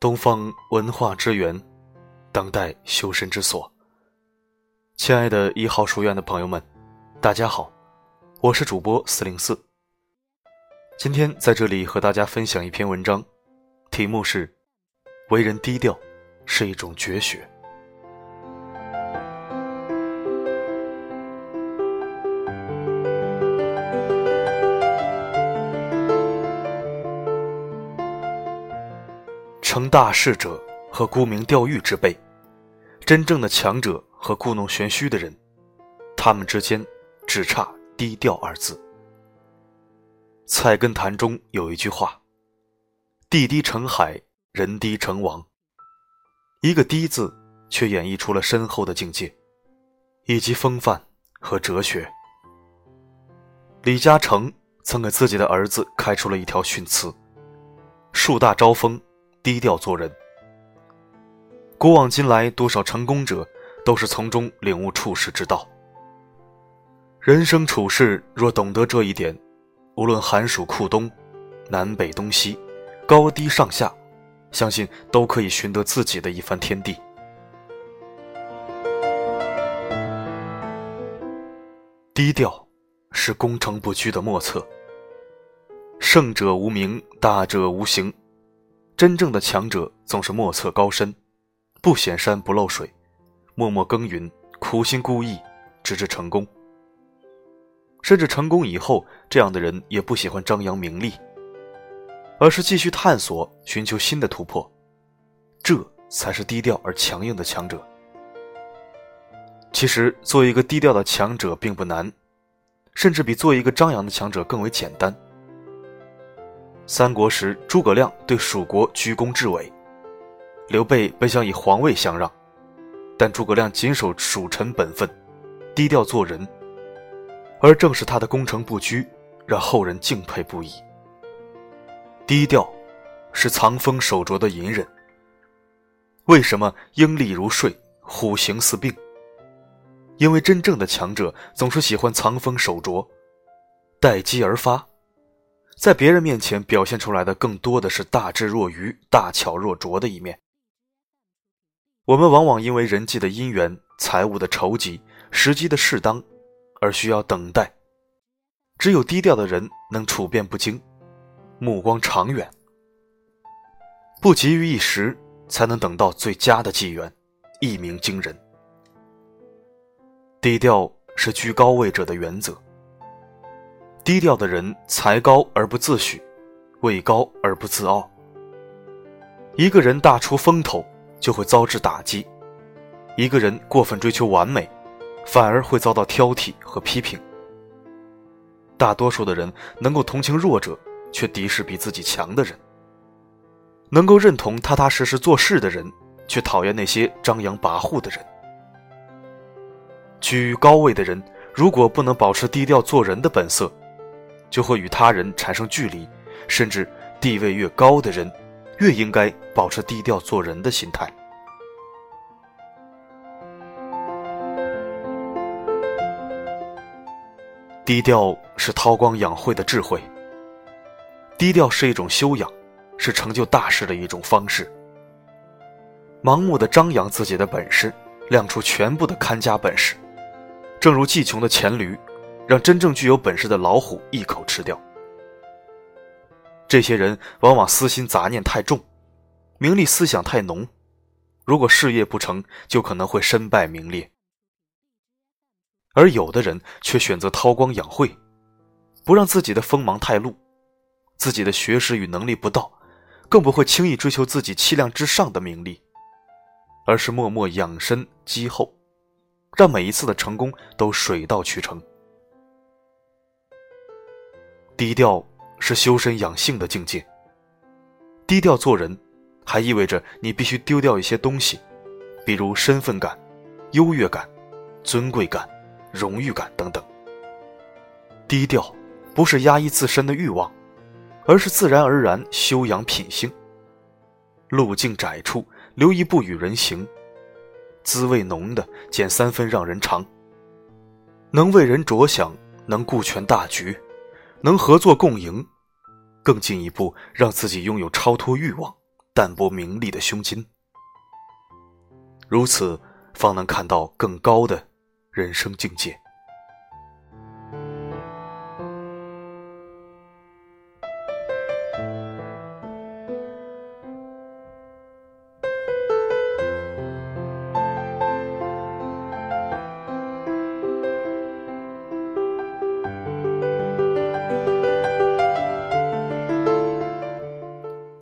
东方文化之源，当代修身之所。亲爱的一号书院的朋友们，大家好，我是主播四零四。今天在这里和大家分享一篇文章，题目是“为人低调是一种绝学”。大事者和沽名钓誉之辈，真正的强者和故弄玄虚的人，他们之间只差低调二字。《菜根谭》中有一句话：“地低成海，人低成王。”一个“低”字，却演绎出了深厚的境界，以及风范和哲学。李嘉诚曾给自己的儿子开出了一条训词：“树大招风。”低调做人。古往今来，多少成功者都是从中领悟处世之道。人生处世若懂得这一点，无论寒暑酷冬、南北东西、高低上下，相信都可以寻得自己的一番天地。低调是攻城不居的莫测。胜者无名，大者无形。真正的强者总是莫测高深，不显山不漏水，默默耕耘，苦心孤诣，直至成功。甚至成功以后，这样的人也不喜欢张扬名利，而是继续探索，寻求新的突破。这才是低调而强硬的强者。其实，做一个低调的强者并不难，甚至比做一个张扬的强者更为简单。三国时，诸葛亮对蜀国居功至伟，刘备本想以皇位相让，但诸葛亮谨守蜀臣本分，低调做人，而正是他的攻城不居，让后人敬佩不已。低调，是藏锋守拙的隐忍。为什么鹰立如睡，虎行似病？因为真正的强者总是喜欢藏锋守拙，待机而发。在别人面前表现出来的更多的是大智若愚、大巧若拙的一面。我们往往因为人际的因缘、财务的筹集、时机的适当，而需要等待。只有低调的人能处变不惊，目光长远，不急于一时，才能等到最佳的机缘，一鸣惊人。低调是居高位者的原则。低调的人才高而不自诩，位高而不自傲。一个人大出风头，就会遭致打击；一个人过分追求完美，反而会遭到挑剔和批评。大多数的人能够同情弱者，却敌视比自己强的人；能够认同踏踏实实做事的人，却讨厌那些张扬跋扈的人。居高位的人，如果不能保持低调做人的本色，就会与他人产生距离，甚至地位越高的人，越应该保持低调做人的心态。低调是韬光养晦的智慧。低调是一种修养，是成就大事的一种方式。盲目的张扬自己的本事，亮出全部的看家本事，正如技穷的黔驴。让真正具有本事的老虎一口吃掉。这些人往往私心杂念太重，名利思想太浓，如果事业不成就可能会身败名裂。而有的人却选择韬光养晦，不让自己的锋芒太露，自己的学识与能力不到，更不会轻易追求自己气量之上的名利，而是默默养身积厚，让每一次的成功都水到渠成。低调是修身养性的境界。低调做人，还意味着你必须丢掉一些东西，比如身份感、优越感、尊贵感、荣誉感等等。低调不是压抑自身的欲望，而是自然而然修养品性。路径窄处留一步与人行，滋味浓的减三分让人尝。能为人着想，能顾全大局。能合作共赢，更进一步让自己拥有超脱欲望、淡泊名利的胸襟。如此，方能看到更高的人生境界。